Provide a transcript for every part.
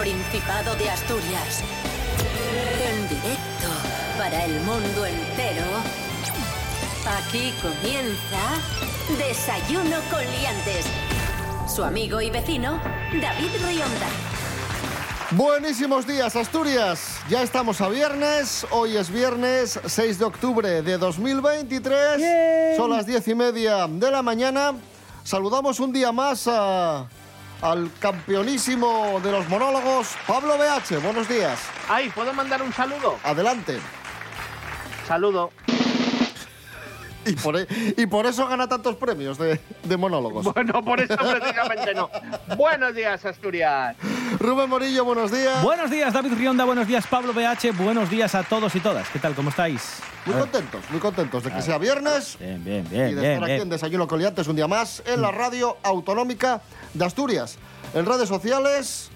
Principado de Asturias. En directo para el mundo entero. Aquí comienza Desayuno con Liantes. Su amigo y vecino, David Rionda. Buenísimos días, Asturias. Ya estamos a viernes. Hoy es viernes 6 de octubre de 2023. Son las diez y media de la mañana. Saludamos un día más a- al campeonísimo de los monólogos, Pablo BH. Buenos días. Ay, ¿puedo mandar un saludo? Adelante. Saludo. Y por, e- y por eso gana tantos premios de, de monólogos. Bueno, por eso precisamente no. Buenos días, Asturias. Rubén Morillo, buenos días. Buenos días, David Rionda. Buenos días, Pablo BH. Buenos días a todos y todas. ¿Qué tal? ¿Cómo estáis? Muy contentos, muy contentos de que sea viernes. Bien, bien, y bien, de bien. estar aquí bien. en Desayuno Coliantes un día más en la radio autonómica de Asturias. En redes sociales,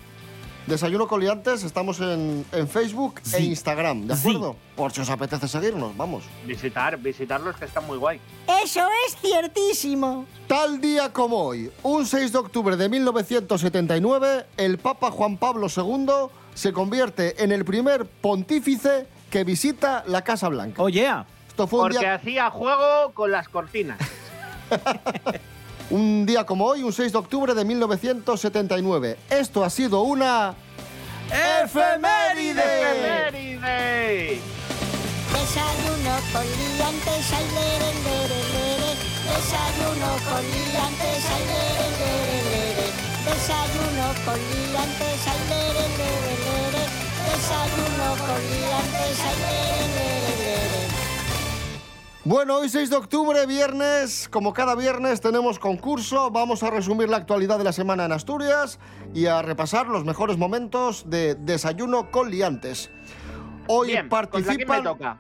Desayuno Coliantes, estamos en, en Facebook e. Instagram, ¿de Sí. acuerdo? Por si os apetece seguirnos, vamos. Visitar, visitarlos que están muy guay. Eso es ciertísimo. Tal día como hoy, un 6 de octubre de 1979, el Papa Juan Pablo II se convierte en el primer pontífice que visita la Casa Blanca. Oye, Esto fue un Porque día, hacía juego con las cortinas. un día como hoy, un 6 de octubre de 1979. Esto ha sido una... ¡Efeméride! ¡Efeméride! Desayuno con liantes, ay, lere, lere, lere. Desayuno con liantes, ay, lere, lere, lere. Desayuno con liantes, ay, lere, lere, lere. Desayuno con liantes. Bueno, hoy 6 de octubre, viernes, como cada viernes tenemos concurso, vamos a resumir la actualidad de la semana en Asturias y a repasar los mejores momentos de Desayuno con Liantes. Hoy Bien, ¿contra quién participan... me toca?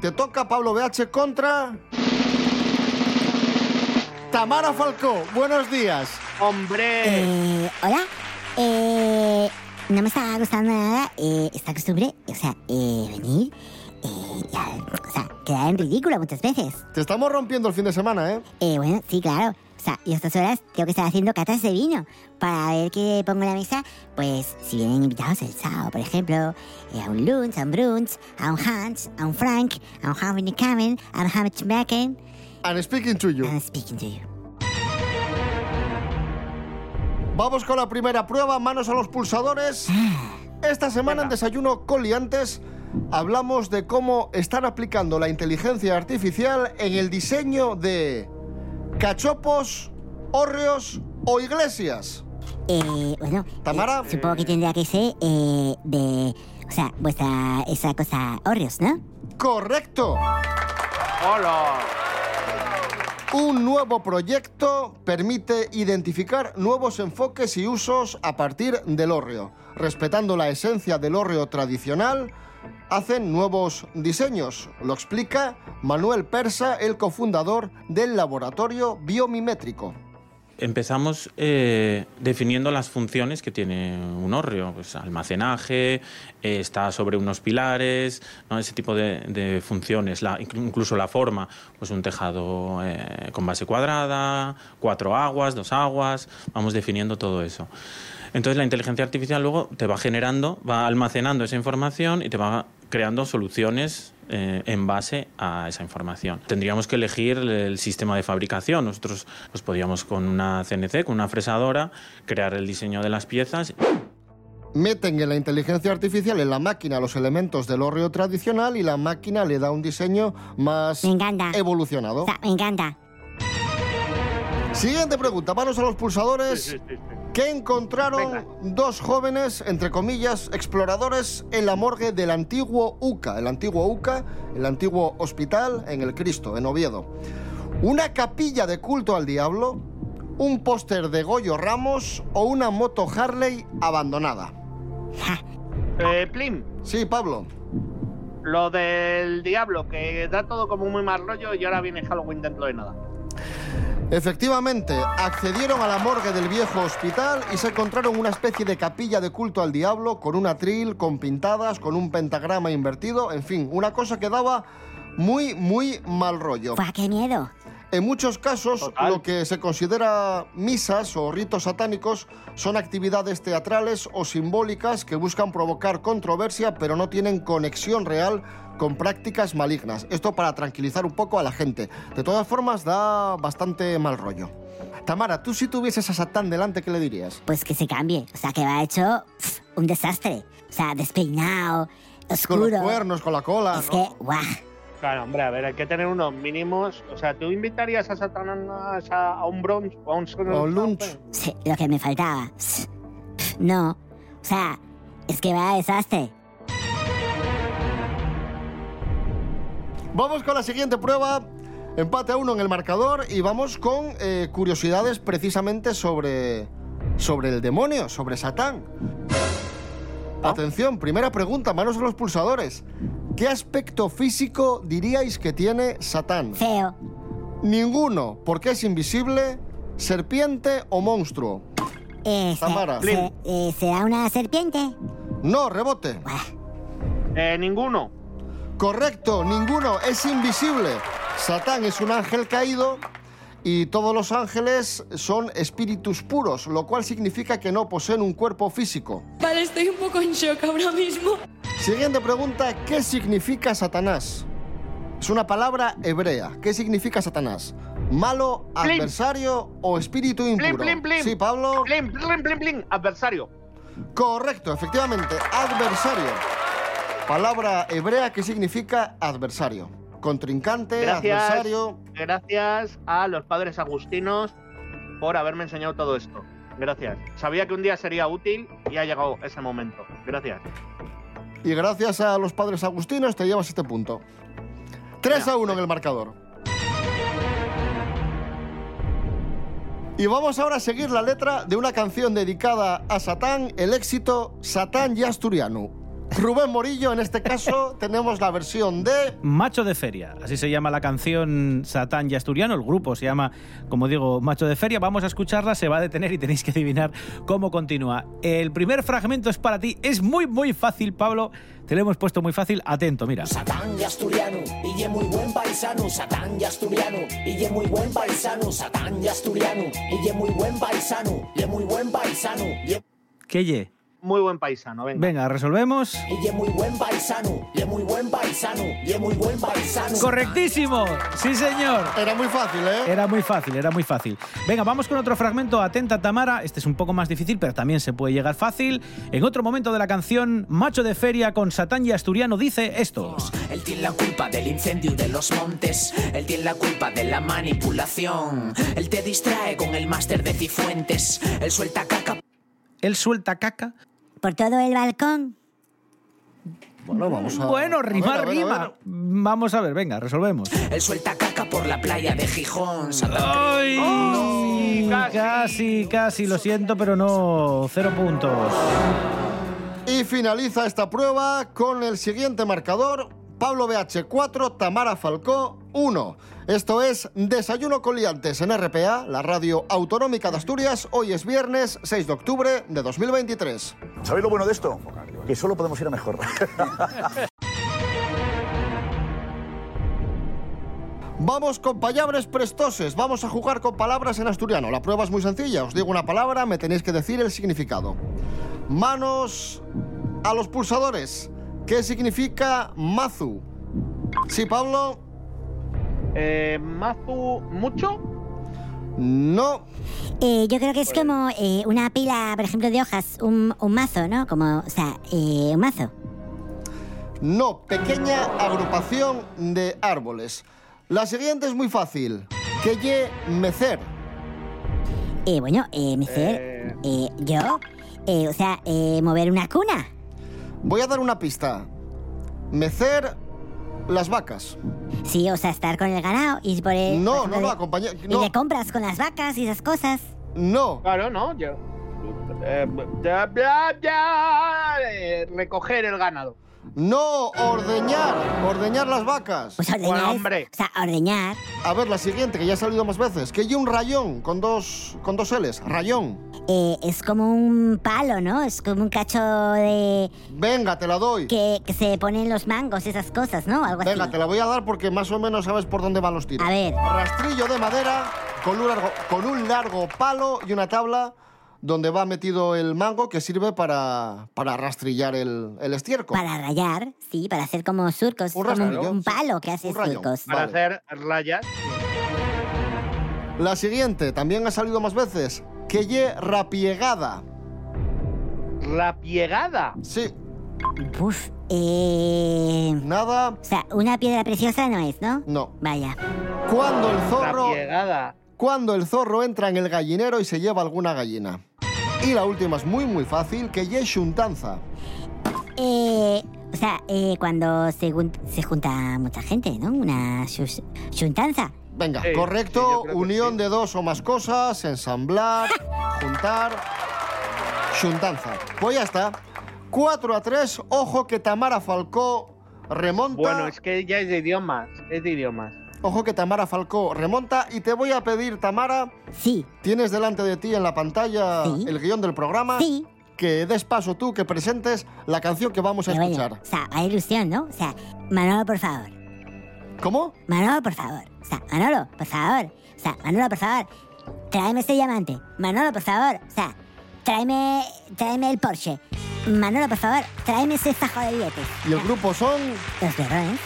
Te toca Pablo BH contra... Tamara Falcó, buenos días. ¡Hombre! Eh, hola. Eh, no me está gustando nada eh, esta costumbre, o sea, eh, venir, eh, y al- o sea, quedar en ridículo muchas veces. Te estamos rompiendo el fin de semana, ¿eh? Eh, bueno, sí, claro. O sea, y a estas horas tengo que estar haciendo catas de vino para ver qué pongo en la mesa. Pues si vienen invitados el sábado, por ejemplo, eh, a un lunch, a un brunch, a un Hans, a un Frank, a un Harvey Cameron, a un Hamid Bacon. And speaking to you. I'm speaking to you. Vamos con la primera prueba, manos a los pulsadores. Esta semana en. Desayuno Coliantes hablamos de cómo están aplicando la inteligencia artificial en el diseño de cachopos, hórreos o iglesias. Eh, bueno, Tamara. eh, supongo que tendría que ser eh, de. O sea, vuestra. esa cosa. Orreos, ¿no? Correcto. ¡Hola! Un nuevo proyecto permite identificar nuevos enfoques y usos a partir del hórreo. Respetando la esencia del hórreo tradicional, hacen nuevos diseños. Lo explica Manuel Persa, el cofundador del laboratorio biomimétrico. Empezamos eh, definiendo las funciones que tiene un hórreo, pues almacenaje, eh, está sobre unos pilares, ¿no? ese tipo de, funciones, incluso la forma, pues un tejado eh, con base cuadrada, cuatro aguas, dos aguas, vamos definiendo todo eso. Entonces la inteligencia artificial luego te va generando, va almacenando esa información y te va creando soluciones eh, en base a esa información. Tendríamos que elegir el, sistema de fabricación. Nosotros pues, podíamos con una CNC, con una fresadora, crear el diseño de las piezas. Meten en la inteligencia artificial en la máquina los elementos del hórreo tradicional y la máquina le da un diseño más Me encanta. evolucionado. O sea, me encanta. Siguiente pregunta, manos a los pulsadores. Sí, sí, sí, sí. que encontraron Venga. dos jóvenes, entre comillas, exploradores en la morgue del antiguo UCA, el antiguo UCA, el antiguo hospital en el Cristo, en Oviedo. Una capilla de culto al diablo, un póster de Goyo Ramos o una moto Harley abandonada. Eh, Plim, Sí, Pablo. lo del diablo, que da todo como muy mal rollo y ahora viene Halloween dentro de nada. Efectivamente, accedieron a la morgue del viejo hospital y se encontraron una especie de capilla de culto al diablo con un atril, con pintadas, con un pentagrama invertido, en fin, una cosa que daba muy, muy mal rollo. ¡Buah, qué miedo! En muchos casos, Total. lo que se considera misas o ritos satánicos son actividades teatrales o simbólicas que buscan provocar controversia, pero no tienen conexión real con prácticas malignas. Esto para tranquilizar un poco a la gente. De todas formas, da bastante mal rollo. Tamara, tú si tuvieses a Satán delante, ¿qué le dirías? Pues que se cambie. O sea, que va hecho pf, un desastre. O sea, despeinado, Con oscuro. los cuernos, con la cola. Es ¿no? que, guau. Claro, hombre, a ver, hay que tener unos mínimos. O sea, ¿tú invitarías a Satanás a, a un brunch o a un, O un lunch. Sí, lo que me faltaba. No. O sea, es que va a desastre. Vamos con la siguiente prueba. Empate a uno en el marcador y vamos con eh, curiosidades precisamente sobre, sobre el demonio, sobre Satán. Atención, primera pregunta, manos a los pulsadores. ¿Qué aspecto físico diríais que tiene Satán? Feo. Ninguno, porque es invisible, serpiente o monstruo. Eh, se- Tamara. se- eh, ¿Será una serpiente? No, rebote. Eh, ninguno. Correcto, ninguno, es invisible. Satán es un ángel caído y todos los ángeles son espíritus puros, lo cual significa que no poseen un cuerpo físico. Vale, estoy un poco en shock ahora mismo. Siguiente pregunta, ¿qué significa Satanás? Es una palabra hebrea. ¿Qué significa Satanás? ¿Malo, Plim. adversario o espíritu Plim, impuro? plim, plim. Sí, Pablo. Plim, plim, plim, plim. Adversario. Correcto, efectivamente, adversario. Palabra hebrea que significa adversario. Contrincante, Gracias. adversario. Gracias a los padres agustinos por haberme enseñado todo esto. Gracias. Sabía que un día sería útil y ha llegado ese momento. Gracias. Y gracias a los padres agustinos te llevas este punto. 3 a 1 en el marcador. Y vamos ahora a seguir la letra de una canción dedicada a Satán, el éxito Satán y Asturiano. Rubén Morillo, en este caso, tenemos la versión de... Macho de Feria, así se llama la canción Satán y Asturiano, el grupo se llama, como digo, Macho de Feria, vamos a escucharla, se va a detener y tenéis que adivinar cómo continúa. El primer fragmento es para ti, es muy muy fácil, Pablo, te lo hemos puesto muy fácil, atento, mira. Satán y asturiano, y ye muy buen paisano, Satán y asturiano, y ye muy buen paisano, Satán y asturiano, y ye muy buen paisano, ye muy buen paisano, ¿Qué ye? Muy buen paisano, venga. Venga, resolvemos. y ye muy buen paisano, ye muy buen paisano, ye muy buen paisano. Correctísimo, sí señor. Era muy fácil, ¿eh? Era muy fácil, era muy fácil. Venga, vamos con otro fragmento. Atenta, Tamara. Este es un poco más difícil, pero también se puede llegar fácil. En otro momento de la canción, Macho de Feria con Satán y Asturiano dice esto. Él tiene la culpa del incendio de los montes, él tiene la culpa de la manipulación, él te distrae con el máster de Cifuentes, él suelta caca Él suelta caca. Por todo el balcón. Bueno, vamos a... Bueno, a ver, rima, a ver, a rima. ver. Vamos a ver, venga, resolvemos. Él suelta caca por la playa de Gijón. Satán ¡Ay! Oh, casi, casi. casi, lo siento, pero no. Cero puntos. Y finaliza esta prueba con el siguiente marcador. Pablo BH 4, Tamara Falcó 1. Esto es Desayuno con Liantes en RPA, la radio autonómica de Asturias. Hoy es viernes 6 de octubre de 2023. ¿Sabéis lo bueno de esto? Que solo podemos ir a mejor. Vamos con palabras prestoses. Vamos a jugar con palabras en asturiano. La prueba es muy sencilla. Os digo una palabra, me tenéis que decir el significado. Manos a los pulsadores. ¿Qué significa mazu? Sí, Pablo. Eh, Mazu, ¿mucho? No. Eh, yo creo que es como eh, una pila, por ejemplo, de hojas, un, un mazo, ¿no? Como, o sea, eh, un mazo. No. Pequeña agrupación de árboles. La siguiente es muy fácil. Que ye mecer. Eh, bueno, eh, mecer, eh, yo, eh, o sea, eh, mover una cuna. Voy a dar una pista. Mecer las vacas. Sí, o sea, estar con el ganado y por el... No, por ejemplo, no, no, de- acompaña- Y no. de compras con las vacas y esas cosas. No. Claro, no, yo. Eh, bla, bla, bla, eh, recoger el ganado. No, ordeñar. Ordeñar las vacas. Pues ordeñar. Bueno, es- hombre. o sea, ordeñar. A ver, la siguiente, que ya ha salido más veces. Que hay un rayón con dos, con dos L's. Rayón. Eh, es como un palo, ¿no? Es como un cacho de... Venga, te la doy. Que, que se ponen los mangos, esas cosas, ¿no? Algo Venga, así. te la voy a dar porque más o menos sabes por dónde van los tiros. A ver. Rastrillo de madera con un largo, con un largo palo y una tabla donde va metido el mango que sirve para, para rastrillar el, el estiércol. Para rayar, sí, para hacer como surcos. Un como un palo que hace Un surcos. Para Vale. hacer rayas. La siguiente, también ha salido más veces. Que ye rapiegada. Rapiegada. Sí, Uf, eh... nada, O sea, una piedra preciosa no es, ¿no? no. Vaya. Cuando el zorro, Rapiegada. cuando el zorro entra en el gallinero y se lleva alguna gallina. Y la última es muy muy fácil, que ye xuntanza. Eh, o sea, eh, cuando se, jun- se junta mucha gente, ¿no? Una xuntanza. Venga, Sí, correcto, unión sí. de dos o más cosas, ensamblar, juntar, xuntanza. Pues ya está. 4 a 3, ojo que Tamara Falcó remonta. Bueno, es que ya es de idiomas. Es de idiomas. Ojo que Tamara Falcó remonta y te voy a pedir, Tamara, Sí, tienes delante de ti en la pantalla Sí. el guion del programa, sí. que des paso tú, que presentes la canción que vamos a Pero bueno, escuchar. o sea, hay ilusión, ¿no? O sea, Manolo, por favor. ¿Cómo? Manolo, por favor. O sea, Manolo, por favor. O sea, Manolo, por favor. Tráeme ese diamante. Manolo, por favor. O sea, tráeme, tráeme el Porsche. Manolo, por favor, tráeme ese fajo de billetes. Y el grupo son... Los berrones.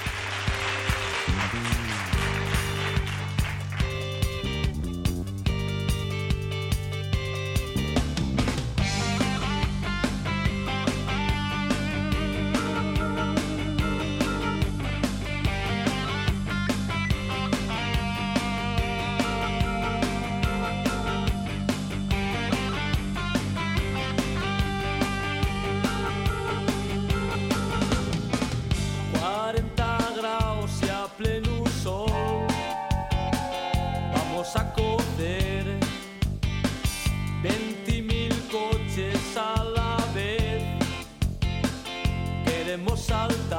Queremos saltar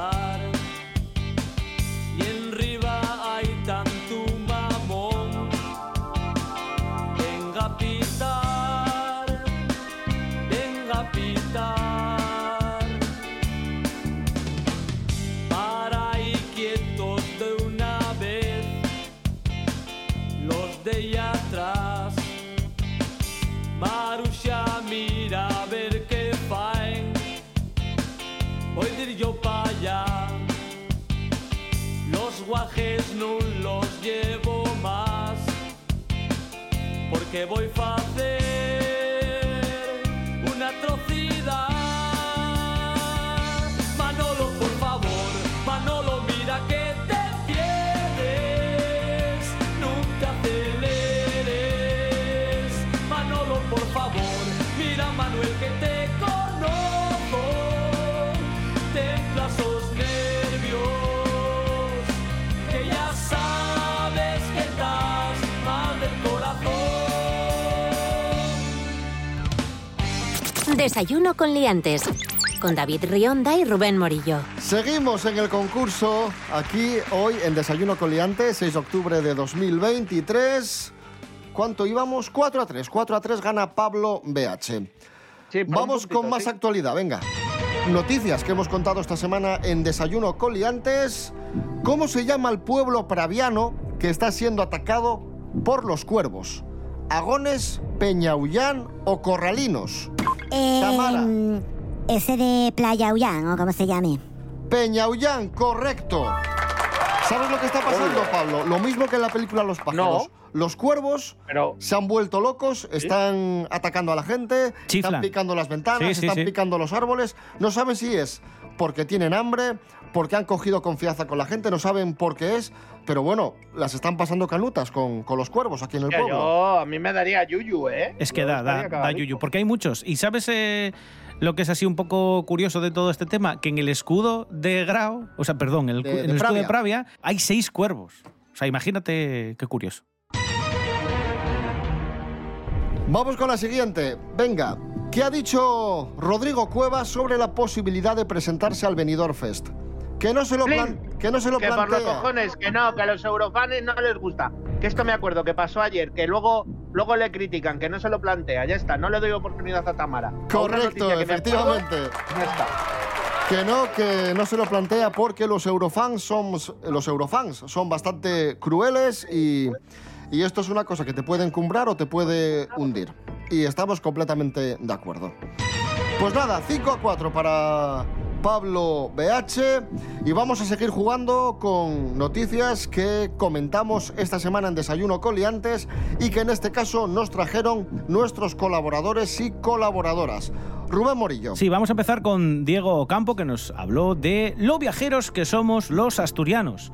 porque voy Desayuno con liantes. Con David Rionda y Rubén Morillo. Seguimos en el concurso aquí hoy en Desayuno Coliante, 6 de octubre de 2023. ¿Cuánto íbamos? 4 a 3. 4 a 3 gana Pablo BH. Sí, Vamos puntito, con más sí. actualidad, venga. Noticias que hemos contado esta semana en Desayuno Coliantes. ¿Cómo se llama el pueblo praviano que está siendo atacado por los cuervos? ¿Agones, Peñaullán o Corralinos? Eh, ese de Playa Ullán, o como se llame. Peñaullán, correcto. ¿Sabes lo que está pasando, Pablo? Lo mismo que en la película Los pájaros. Los cuervos Pero se han vuelto locos, están atacando a la gente, Chiflan. están picando las ventanas, Sí, sí, están sí. picando los árboles. No saben si es porque tienen hambre, porque han cogido confianza con la gente, no saben por qué es, pero bueno, las están pasando canutas con, con los cuervos aquí en el pueblo. yo, a mí me daría yuyu, ¿eh? Es que Yo da, da, da yuyu, porque hay muchos. ¿Y sabes eh, lo que es así un poco curioso de todo este tema? Que en el escudo de Grau, o sea, perdón, en el, De- el escudo de Pravia. Pravia hay seis cuervos. O sea, imagínate qué curioso. Vamos con la siguiente. Venga, ¿qué ha dicho Rodrigo Cuevas sobre la posibilidad de presentarse al Benidorm Fest? Que no se lo, plan- que no se lo que por los plantea. cojones, que no, que a los eurofanes no les gusta. Que esto me acuerdo que pasó ayer, que luego luego le critican, que no se lo plantea, ya está, no le doy oportunidad a Tamara. A Correcto, me efectivamente. Ya está. Que no, que no se lo plantea porque los eurofans son, los eurofans son bastante crueles y, y esto es una cosa que te puede encumbrar o te puede hundir. Y estamos completamente de acuerdo. Pues nada, 5 a 4 para Pablo BH y vamos a seguir jugando con noticias que comentamos esta semana en Desayuno Coliantes y que en este caso nos trajeron nuestros colaboradores y colaboradoras. Rubén Morillo. Sí, vamos a empezar con Diego Ocampo, que nos habló de lo viajeros que somos los asturianos.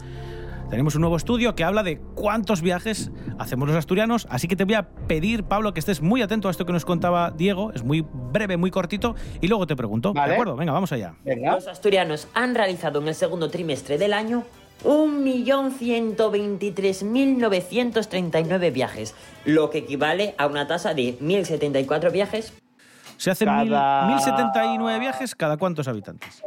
Tenemos un nuevo estudio que habla de cuántos viajes hacemos los asturianos, así que te voy a pedir, Pablo, que estés muy atento a esto que nos contaba Diego, es muy breve, muy cortito, y luego te pregunto. ¿De acuerdo? Venga, vamos allá. Los asturianos han realizado en el segundo trimestre del año 1.123.939 viajes, lo que equivale a una tasa de 1.074 viajes. Se hacen mil- Cada- 1079 viajes cada cuántos habitantes.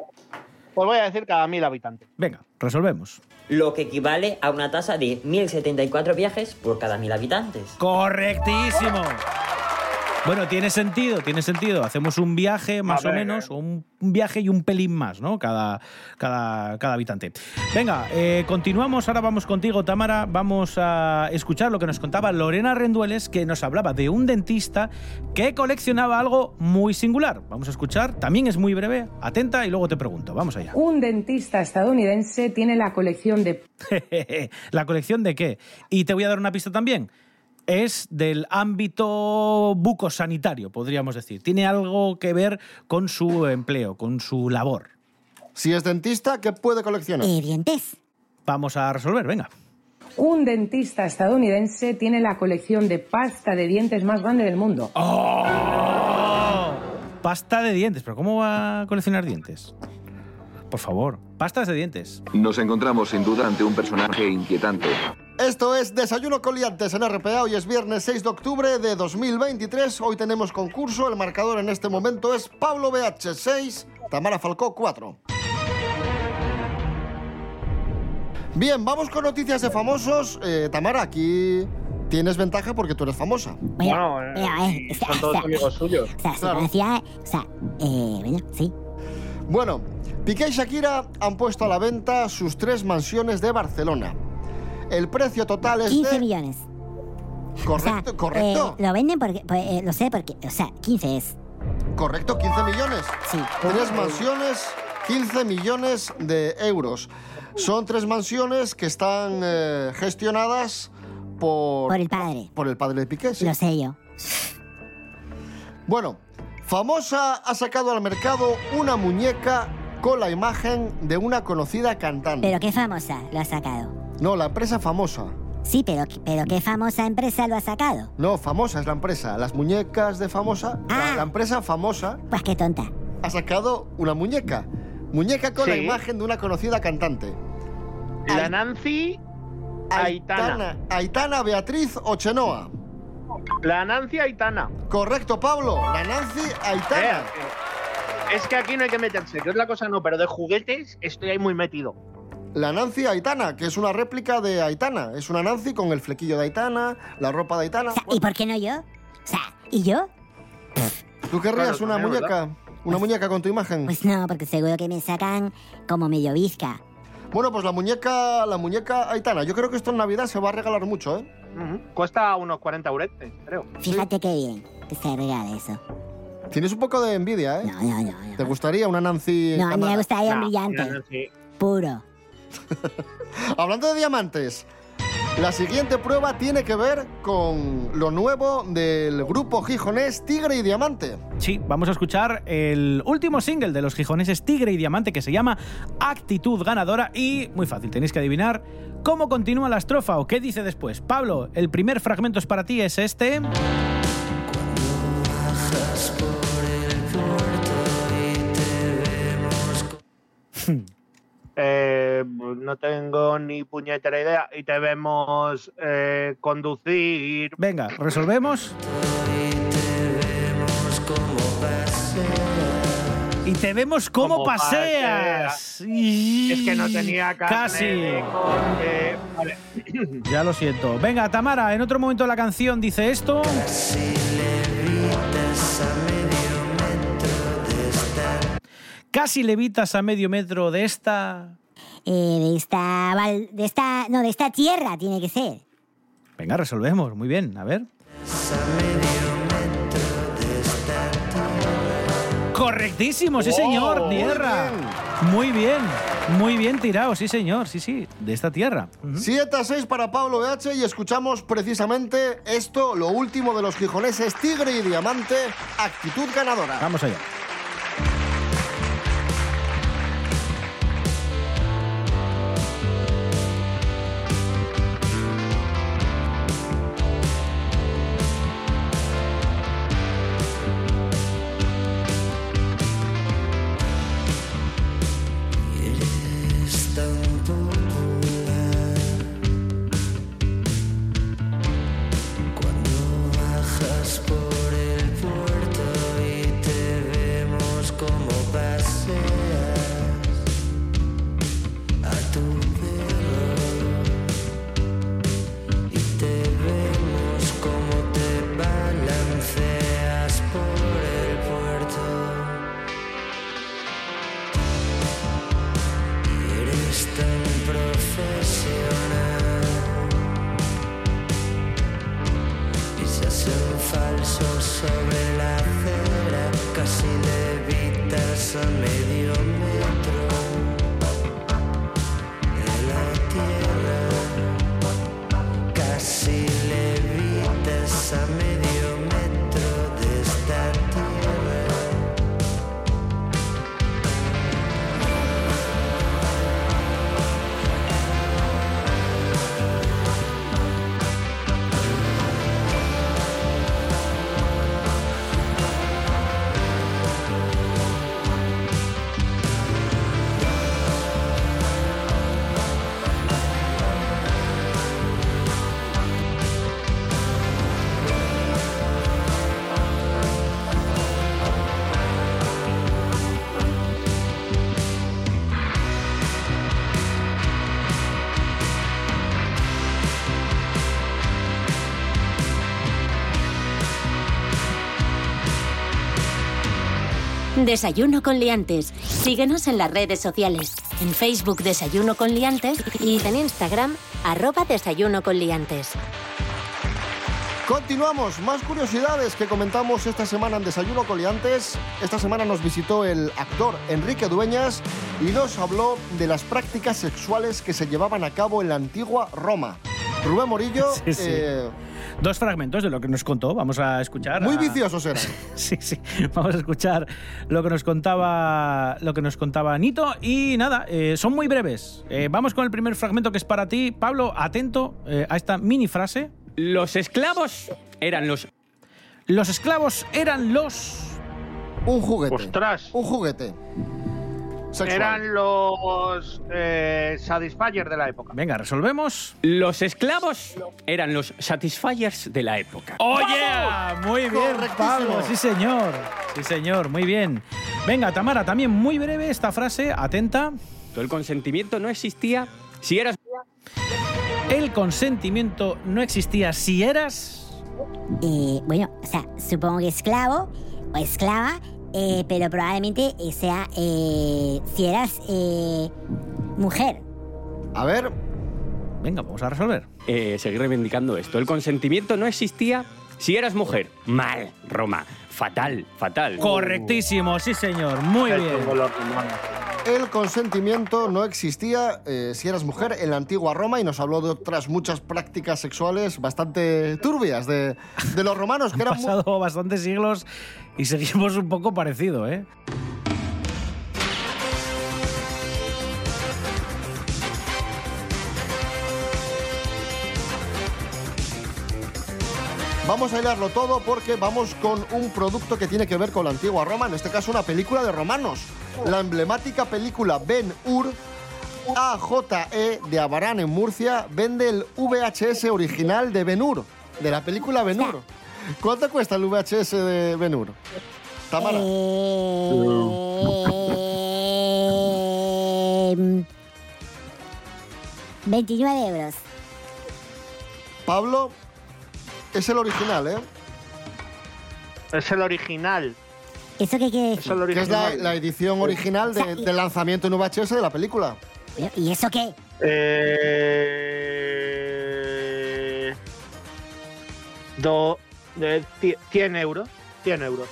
Pues voy a decir cada mil habitantes. Venga, resolvemos. Lo que equivale a una tasa de 1.074 viajes por cada 1.000 habitantes. Correctísimo. Bueno, tiene sentido, tiene sentido. Hacemos un viaje más o menos, eh. o un viaje y un pelín más, ¿no? Cada, cada, cada habitante. Venga, eh, continuamos. Ahora vamos contigo, Tamara. Vamos a escuchar lo que nos contaba Lorena Rendueles, que nos hablaba de un dentista que coleccionaba algo muy singular. Vamos a escuchar. También es muy breve. Atenta y luego te pregunto. Vamos allá. Un dentista estadounidense tiene la colección de ¿La colección de qué? Y te voy a dar una pista también. Es del ámbito bucosanitario, podríamos decir. Tiene algo que ver con su empleo, con su labor. Si es dentista, ¿qué puede coleccionar? dientes. Vamos a resolver, venga. Un dentista estadounidense tiene la colección de pasta de dientes más grande del mundo. ¡Oh! Pasta de dientes. ¿Pero cómo va a coleccionar dientes? Por favor, pastas de dientes. Nos encontramos sin duda ante un personaje inquietante. Esto es Desayuno Coliantes en RPA. Hoy es viernes 6 de octubre de 2023. Hoy tenemos concurso. El marcador en este momento es Pablo BH 6, Tamara Falcó 4. Bien, vamos con noticias de famosos. Eh, Tamara, aquí tienes ventaja porque tú eres famosa. Bueno, eh, o sea, son todos o sea, amigos suyos. O sea, se Claro. o sea, eh, bueno, sí. Bueno, Piqué y Shakira han puesto a la venta sus tres mansiones de Barcelona. El precio total es 15 de... millones. Correcto, O sea, correcto. eh, lo venden porque, pues, eh, lo sé porque, o sea, 15 es. Correcto, 15 millones. Sí. Tres mansiones, 15 millones de euros. Son tres mansiones que están eh, gestionadas por... Por el padre. Por el padre de Piqué, sí. Lo sé yo. Bueno, Famosa ha sacado al mercado una muñeca con la imagen de una conocida cantante. Pero qué famosa lo ha sacado. No, la empresa famosa. Sí, pero, pero qué famosa empresa lo ha sacado. No, famosa es la empresa. Las muñecas de famosa. La, la empresa famosa Pues qué tonta. ha sacado una muñeca. Muñeca con la imagen de una conocida cantante. La Nancy Aitana. Aitana, Beatriz Ochenoa. La Nancy Aitana. Correcto, Pablo. La Nancy Aitana. Eh, Es que aquí no hay que meterse, que otra cosa no, pero de juguetes estoy ahí muy metido. La Nancy Aitana, que es una réplica de Aitana. Es una Nancy con el flequillo de Aitana, la ropa de Aitana. ¿Y por qué no yo? O sea, ¿y yo? ¿Tú querrías Claro, una también, muñeca? Una muñeca con tu imagen. Pues no, porque seguro que me sacan como medio bizca. Bueno, pues la muñeca, la muñeca Aitana. Yo creo que esto en Navidad se va a regalar mucho, ¿eh? Ujú. Cuesta unos 40 euretes, creo. Fíjate qué bien que se regala eso. Tienes un poco de envidia, ¿eh? No, no, no. ¿Te gustaría una Nancy? No, a mí me gustaría un No, brillante. la Nancy- Puro. Hablando de diamantes, la siguiente prueba tiene que ver con lo nuevo del grupo gijonés Tigre y Diamante. Sí, vamos a escuchar el último single de los gijoneses Tigre y Diamante que se llama Actitud Ganadora y, muy fácil, tenéis que adivinar cómo continúa la estrofa o qué dice después. Pablo, el primer fragmento es para ti, es este. Eh, no tengo ni puñetera idea y te vemos eh, conducir. Venga, resolvemos. Y te vemos cómo Como paseas. Es que no tenía carnet Casi. de coche. Vale. Ya lo siento. Venga, Tamara, en otro momento de la canción dice esto. Casi levitas a medio metro de esta. Eh, de esta... val- De esta... No, de esta tierra tiene que ser. Venga, resolvemos. Muy bien, a ver. Correctísimo, sí señor, Oh, muy tierra. Muy bien, muy bien tirado, sí señor, sí, sí, de esta tierra. Ujú. 7 a 6 para Pablo BH y escuchamos precisamente esto, lo último de los gijoneses Tigre y Diamante, actitud ganadora. Vamos allá. Desayuno con liantes. Síguenos en las redes sociales. En Facebook Desayuno con liantes y en Instagram arroba Desayuno con liantes. Continuamos, más curiosidades que comentamos esta semana en Desayuno Coliantes. Esta semana nos visitó el actor Enrique Dueñas y nos habló de las prácticas sexuales que se llevaban a cabo en la antigua Roma. Rubén Morillo, Sí, sí. eh, Dos fragmentos de lo que nos contó. Vamos a escuchar. muy a- viciosos eran. Sí, sí. Vamos a escuchar lo que nos contaba, lo que nos contaba Nito. Y nada, eh, son muy breves. Eh, vamos con el primer fragmento que es para ti. Pablo, atento eh, a esta mini frase. Los esclavos eran los... Los esclavos eran los... Un juguete. Ostras. Un juguete. Sexual. Eran los eh, de la época. Venga, resolvemos. Los esclavos eran los satisfiers de la época. ¡Oye! Muy bien. Pablo. Sí, señor. Sí, señor. Muy bien. Venga, Tamara, también muy breve esta frase. Atenta. El consentimiento no existía si eras... El consentimiento no existía si eras... Eh, bueno, o sea, supongo que esclavo o esclava, eh, pero probablemente eh, sea eh, si eras eh, mujer. A ver, Venga, vamos a resolver. Eh, seguir reivindicando esto. El consentimiento no existía si eras mujer. Mal, Roma. Fatal, fatal. Correctísimo, sí, señor. Muy bien. que el consentimiento no existía eh, si eras mujer en la antigua Roma y nos habló de otras muchas prácticas sexuales bastante turbias de, de los romanos, que Han eran mu- pasado bastantes siglos y seguimos un poco parecido, ¿eh? Vamos a hilarlo todo porque vamos con un producto que tiene que ver con la antigua Roma, en este caso una película de romanos. La emblemática película Ben Hur, AJE de Abarán en Murcia, vende el VHS original de Ben Hur, de la película Ben Hur. ¿Cuánto cuesta el VHS de Ben Hur? Tamara. Eh, 29 euros. Pablo, es el original, ¿eh? Es el original. ¿Eso qué quiere decir? Es es la, edición original O sea, de- y- del lanzamiento en VHS de la película. ¿Y eso qué? Eh... Do... De ci- 100 euros. 100 euros.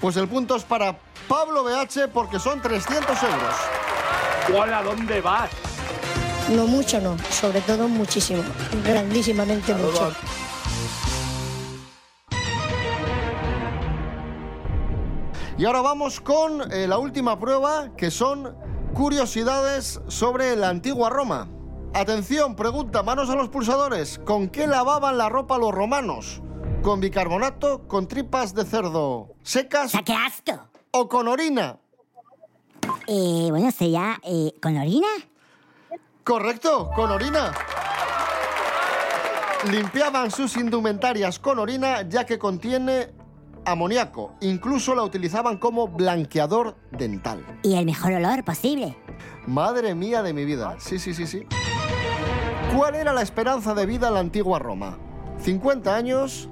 Pues el punto es para Pablo BH porque son 300 euros. Hola, ¿dónde vas? No mucho, no. Sobre todo muchísimo. Grandísimamente mucho. Y ahora vamos con eh, la última prueba, que son curiosidades sobre la antigua Roma. Atención, pregunta, manos a los pulsadores. ¿Con qué lavaban la ropa los romanos? ¿Con bicarbonato? ¿Con tripas de cerdo secas? ¡Qué asco! ¿O con orina? Eh, bueno, sería eh, con orina. Correcto, con orina. Limpiaban sus indumentarias con orina ya que contiene amoníaco. Incluso la utilizaban como blanqueador dental. Y el mejor olor posible. Madre mía de mi vida. Sí, sí, sí, sí. ¿Cuál era la esperanza de vida en la antigua Roma? ¿50 años?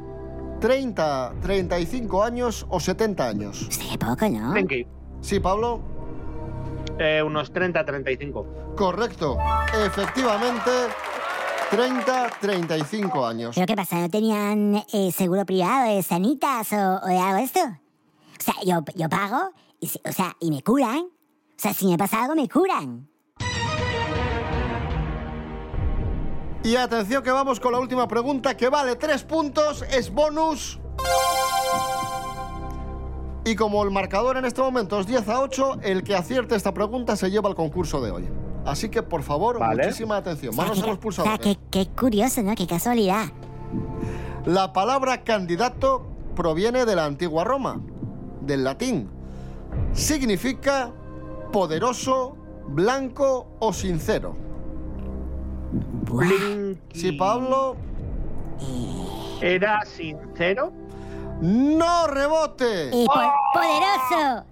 ¿30, 35 años o 70 años? Qué poco, ¿no? Sí, Pablo. Eh, unos 30, 35. Correcto. Efectivamente, 30, 35 años. ¿Pero qué pasa? ¿No tenían eh, seguro privado de sanitas o, o de algo de esto? O sea, yo, yo pago, y, o sea, y me curan. O sea, si me pasa algo, me curan. Y atención que vamos con la última pregunta que vale tres puntos, es bonus. Y como el marcador en este momento es 10 a 8, el que acierte esta pregunta se lleva al concurso de hoy. Así que por favor, Vale. muchísima atención. Manos a los O sea, pulsadores. qué, qué curioso, ¿no? Qué casualidad. La palabra candidato proviene de la antigua Roma, del latín. Significa poderoso, blanco o sincero. Sí, Pablo. ¿Era sincero? ¡No rebote! Y po- poderoso.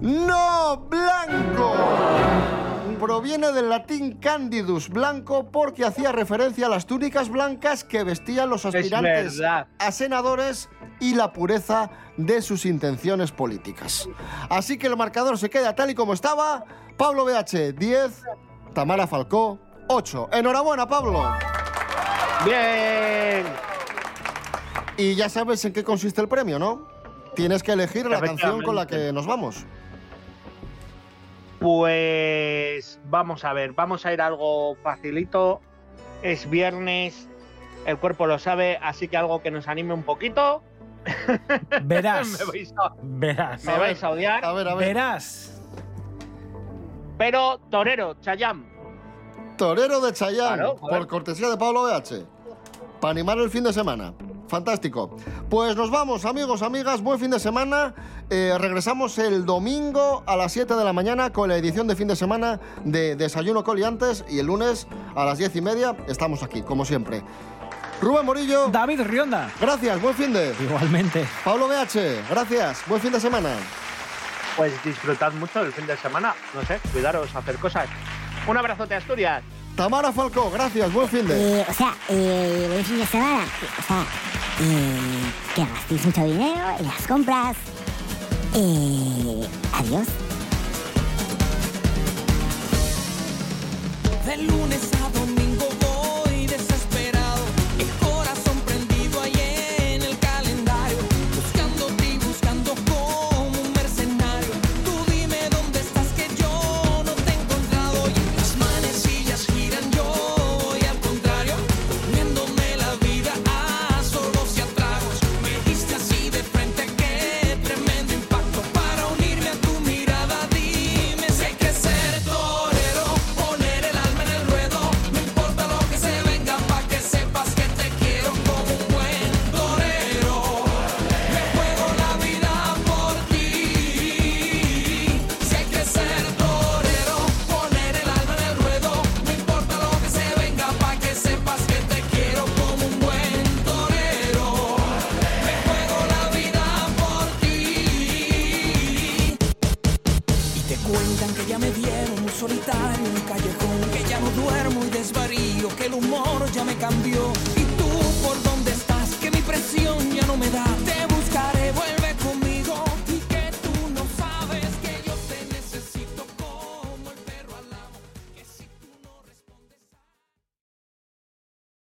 ¡No blanco! Proviene del latín candidus, blanco, porque hacía referencia a las túnicas blancas que vestían los aspirantes a senadores y la pureza de sus intenciones políticas. Así que el marcador se queda tal y como estaba. Pablo BH, 10. Tamara Falcó, 8. Enhorabuena, Pablo. Bien. Y ya sabes en qué consiste el premio, ¿no? Tienes que elegir la canción con la que nos vamos. Pues vamos a ver, vamos a ir a algo facilito. Es viernes, el cuerpo lo sabe, así que algo que nos anime un poquito. Verás. me vais a, Verás. me vais a odiar. A ver, a ver. Verás. Pero Torero, Chayam. Torero de Chayán, Claro, por cortesía de Pablo BH. Para animar el fin de semana. Fantástico. Pues nos vamos, amigos, amigas. Buen fin de semana. Eh, regresamos el domingo a las 7 de la mañana con la edición de fin de semana de Desayuno Coliantes. Y el lunes a las 10 y media estamos aquí, como siempre. Rubén Morillo. David Rionda. Gracias, buen fin de. Igualmente. Pablo BH, gracias. Buen fin de semana. Pues disfrutad mucho del fin de semana. No sé, cuidaros, hacer cosas. Un abrazote, Asturias. Tamara Falcó, gracias, buen fin de. Eh, o sea, eh, buen fin de semana. O sea, eh, que gastéis mucho dinero en las compras. Eh, adiós. De lunes a